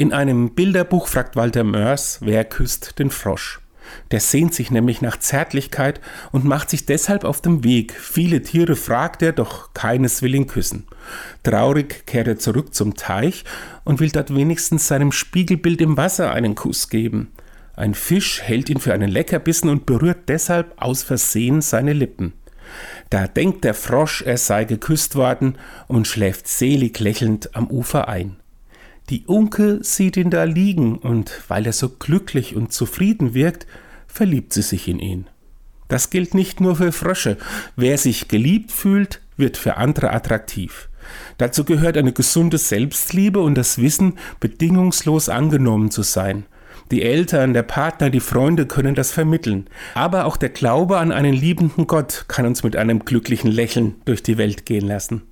In einem Bilderbuch fragt Walter Mörs, wer küsst den Frosch. Der sehnt sich nämlich nach Zärtlichkeit und macht sich deshalb auf den Weg. Viele Tiere fragt er, doch keines will ihn küssen. Traurig kehrt er zurück zum Teich und will dort wenigstens seinem Spiegelbild im Wasser einen Kuss geben. Ein Fisch hält ihn für einen Leckerbissen und berührt deshalb aus Versehen seine Lippen. Da denkt der Frosch, er sei geküsst worden und schläft selig lächelnd am Ufer ein. Die Unke sieht ihn da liegen, und weil er so glücklich und zufrieden wirkt, verliebt sie sich in ihn. Das gilt nicht nur für Frösche. Wer sich geliebt fühlt, wird für andere attraktiv. Dazu gehört eine gesunde Selbstliebe und das Wissen, bedingungslos angenommen zu sein. Die Eltern, der Partner, die Freunde können das vermitteln. Aber auch der Glaube an einen liebenden Gott kann uns mit einem glücklichen Lächeln durch die Welt gehen lassen.